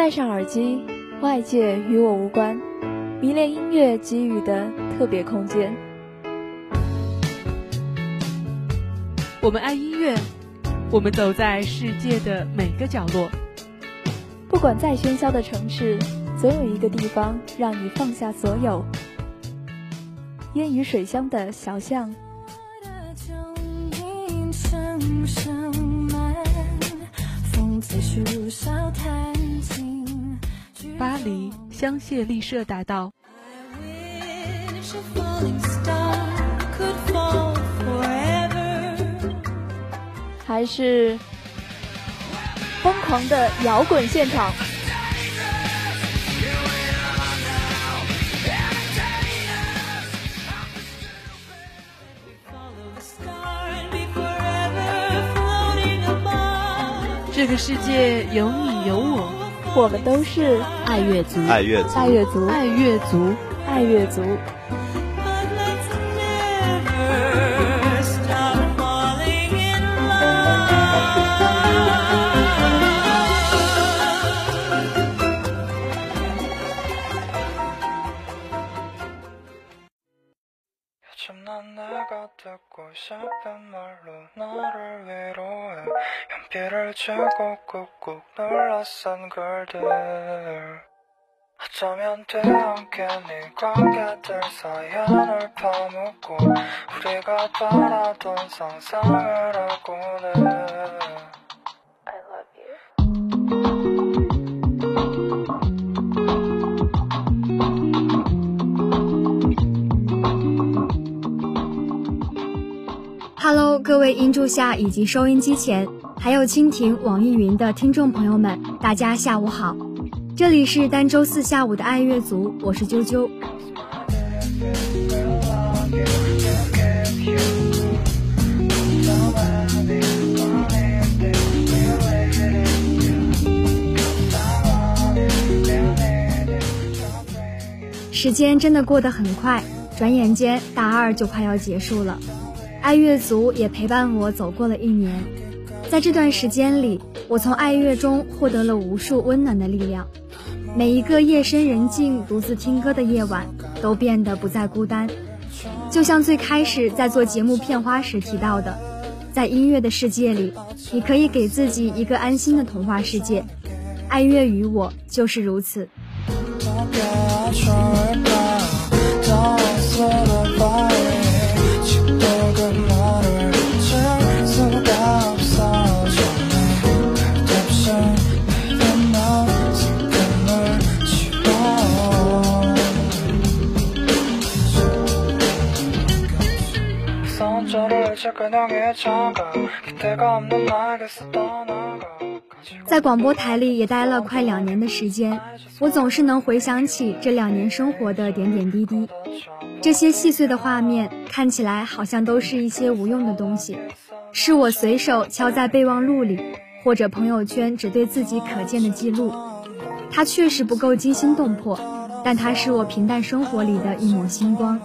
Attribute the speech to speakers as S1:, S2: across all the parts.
S1: 戴上耳机，外界与我无关，迷恋音乐给予的特别空间。
S2: 我们爱音乐，我们走在世界的每个角落。
S1: 不管再喧嚣的城市，总有一个地方让你放下所有。烟雨水乡的小巷。
S2: 巴黎香榭丽舍大道，
S1: 还是疯狂的摇滚现场。
S2: 这个世界有你有我，
S1: 我们都是
S2: 爱乐族，
S3: 爱乐族，
S1: 爱乐族，
S2: 爱乐族，
S1: 爱乐族。 싶은 말로 나를 위로해. 연필을 쥐고 꾹꾹 눌러쓴 글들. 어쩌면 뒤엉켜니 관계들 사연을 파묻고 우리가 바라던 상상을 하고는.
S4: Hello，各位音柱下以及收音机前，还有蜻蜓、网易云的听众朋友们，大家下午好。这里是单周四下午的爱乐族，我是啾啾。时间真的过得很快，转眼间大二就快要结束了。爱乐族也陪伴我走过了一年，在这段时间里，我从爱乐中获得了无数温暖的力量。每一个夜深人静、独自听歌的夜晚，都变得不再孤单。就像最开始在做节目片花时提到的，在音乐的世界里，你可以给自己一个安心的童话世界。爱乐与我就是如此。在广播台里也待了快两年的时间，我总是能回想起这两年生活的点点滴滴。这些细碎的画面看起来好像都是一些无用的东西，是我随手敲在备忘录里，或者朋友圈只对自己可见的记录。它确实不够惊心动魄，但它是我平淡生活里的一抹星光。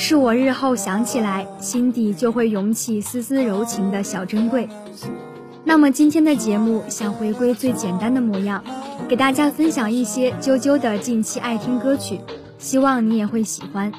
S4: 是我日后想起来，心底就会涌起丝丝柔情的小珍贵。那么今天的节目想回归最简单的模样，给大家分享一些啾啾的近期爱听歌曲，希望你也会喜欢。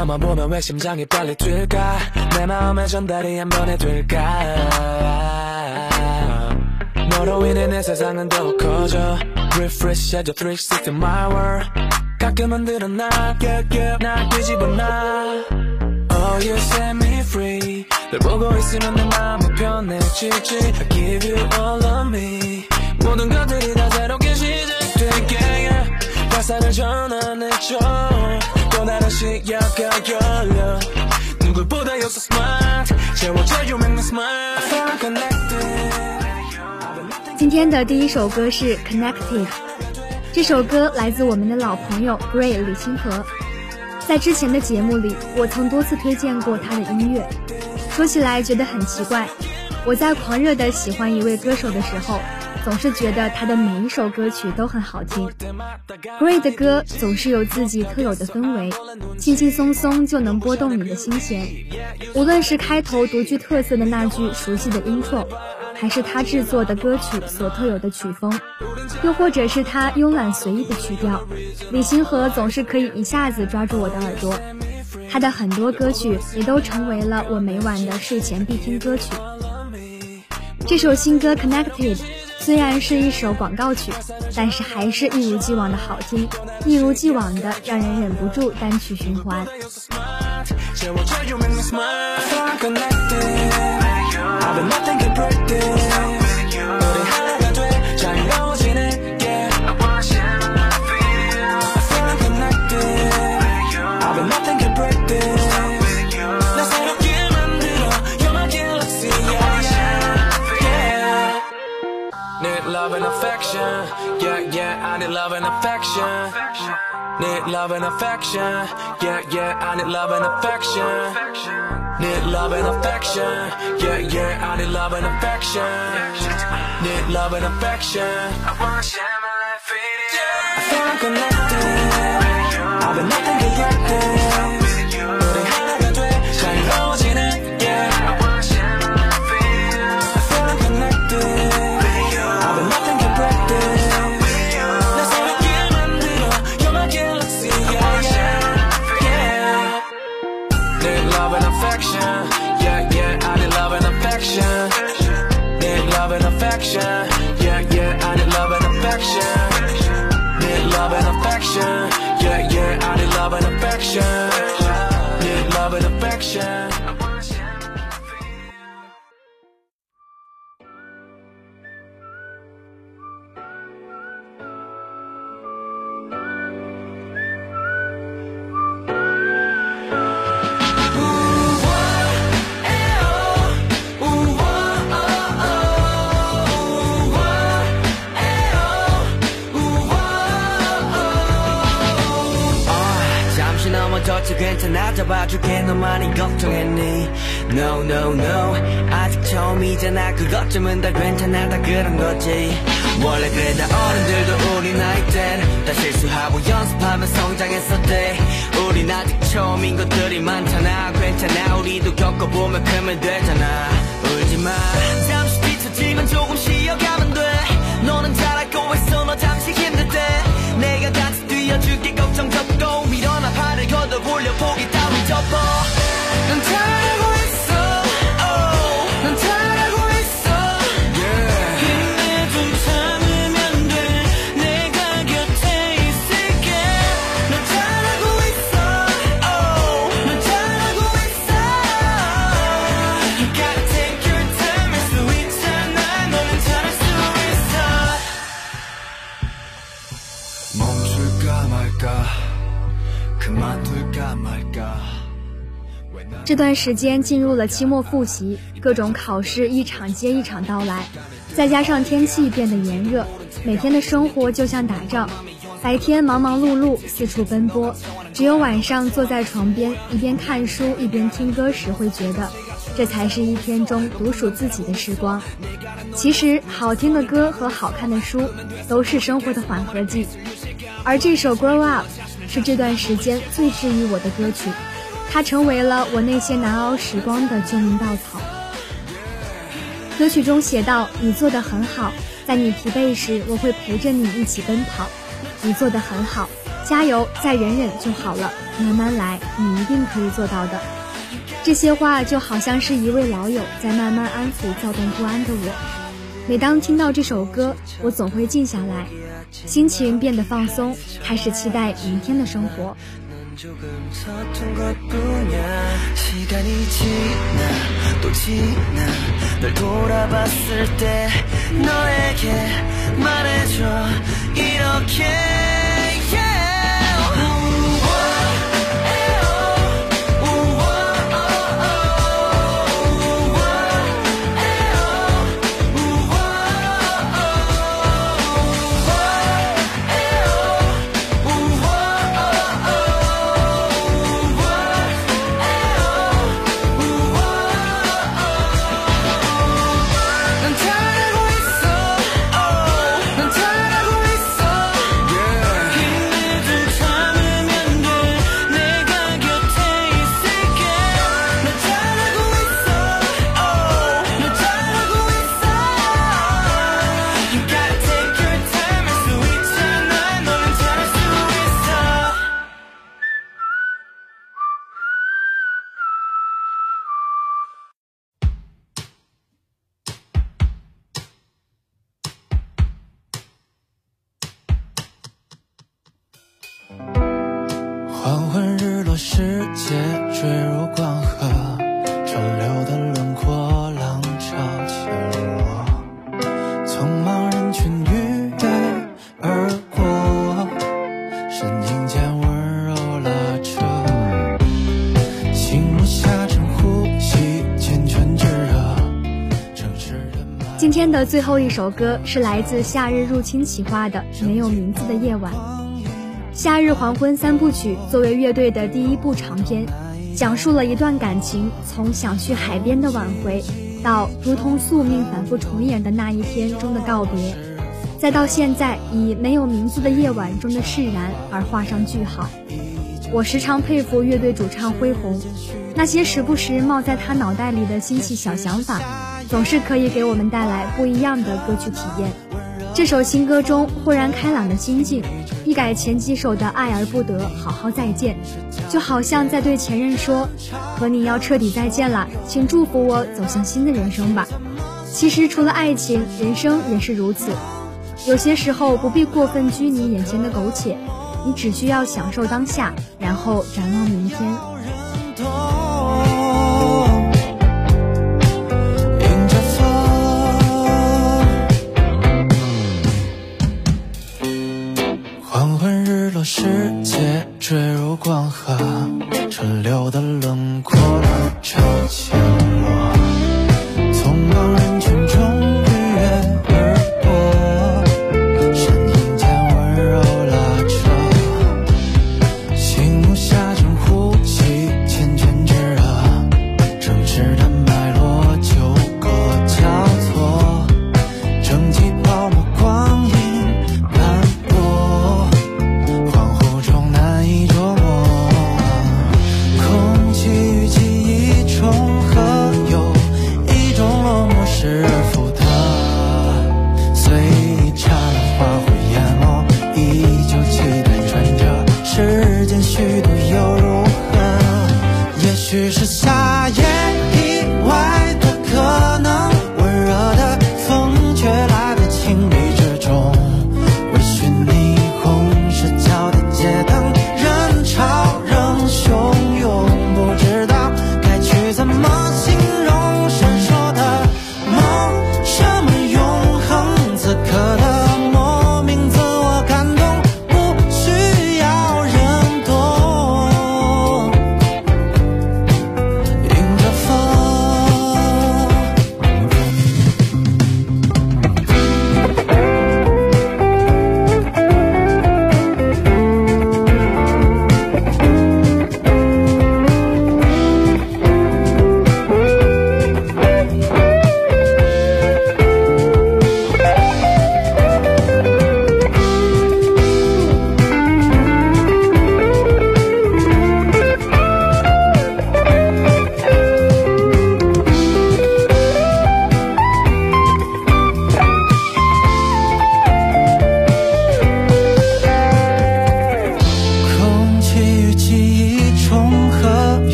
S5: 너만 보면 왜 심장이 빨리 뛸까 내 마음의 전달이 한 번에 될까 너로 인해 내 세상은 더욱 커져 Refresh 해줘 360 my world 가끔은 드러나 yeah, yeah, 날 뒤집어놔 Oh you set me free 널 보고 있으면 내 마음이 편해지지 I give you all of me 모든 것들이 다 새롭게 시작 될게 yeah. 화살을
S6: 날 전환해줘 또 다른 시야가 열려 누굴보다 you're so smart 채워져 you make me smile I feel I'm connected
S4: 今天的第一首歌是《Connected》，这首歌来自我们的老朋友 Gray 李清河。在之前的节目里，我曾多次推荐过他的音乐。说起来觉得很奇怪，我在狂热的喜欢一位歌手的时候， 总是觉得他的每一首歌曲都很好听。Gray 的歌总是有自己特有的氛围，轻轻松松就能拨动你的心弦。无论是开头独具特色的那句熟悉的 intro。还是他制作的歌曲所特有的曲风，又或者是他慵懒随意的曲调，李星河总是可以一下子抓住我的耳朵。他的很多歌曲也都成为了我每晚的睡前必听歌曲。这首新歌《Connected》虽然是一首广告曲，但是还是一如既往的好听，一如既往的让人忍不住单曲循环。Love and affection Need love and affection Yeah yeah I need love and affection Need love and affection. Yeah, yeah, I need love and affection. Need love and affection. I wanna share my life with you. I feel connected. I've been nothing but
S6: No no no. 아직 처음이잖아. 그것쯤은 다 괜찮아 다 그런 거지. 원래 그래 다 어른들도 우리 나이 땐다 실수하고 연습하며 성장했었대. 우린 아직 처음인 것들이 많잖아. 괜찮아. 우리도 겪어보면 크면 되잖아. 울지마. 잠시 뒤처지만 조금 쉬어가면 돼. 너는 잘하고 있어 너 잠시 힘들 때. 내가 같이 뛰어줄게. 걱정 접고 일어나 팔을 걷어 올려 보기 따 뒤덮어 넌 다르고
S4: 这段时间进入了期末复习，各种考试一场接一场到来，再加上天气变得炎热，每天的生活就像打仗。白天忙忙碌碌四处奔波，只有晚上坐在床边一边看书一边听歌时，会觉得这才是一天中独属自己的时光。其实，好听的歌和好看的书都是生活的缓和剂，而这首《Grow Up》是这段时间最治愈我的歌曲。它成为了我那些难熬时光的救命稻草。歌曲中写道：“你做的很好，在你疲惫时，我会陪着你一起奔跑。你做的很好，加油，再忍忍就好了，慢慢来，你一定可以做到的。”这些话就好像是一位老友在慢慢安抚躁动不安的我。每当听到这首歌，我总会静下来，心情变得放松，开始期待明天的生活。
S7: 间温柔拉扯，心如下沉呼吸，缱绻炙热，
S8: 今天的最后一首歌是来自《夏日入侵企划》的《没有名字的夜晚》。《夏日黄昏三部曲》作为乐队的第一部长篇，讲述了一段感情从想去海边的挽回，到如同宿命反复重演的那一天中的告别，再到现在以没有名字的夜晚中的释然而画上句号。我时常佩服乐队主唱恢宏，那些时不时冒在他脑袋里的新奇小想法，总是可以给我们带来不一样的歌曲体验。这首新歌中豁然开朗的心境，一改前几首的爱而不得、好好再见，就好像在对前任说：“和你要彻底再见了，请祝福我走向新的人生吧。”其实除了爱情，人生也是如此。有些时候不必过分拘泥眼前的苟且，你只需要享受当下，然后展望明天。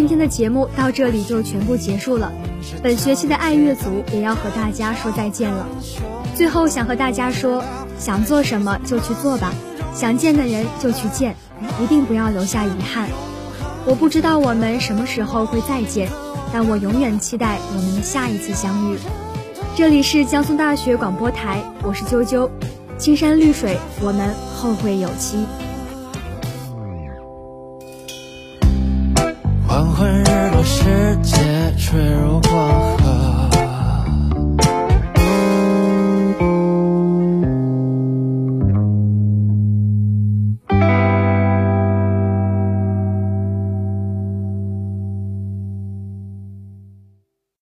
S8: 今天的节目到这里就全部结束了。本学期的爱乐组也要和大家说再见了。最后想和大家说，想做什么就去做吧，想见的人就去见，一定不要留下遗憾。我不知道我们什么时候会再见，但我永远期待我们的下一次相遇。这里是江苏大学广播台，我是啾啾，青山绿水，我们后会有期。
S7: 黄昏日落，世界坠入光海。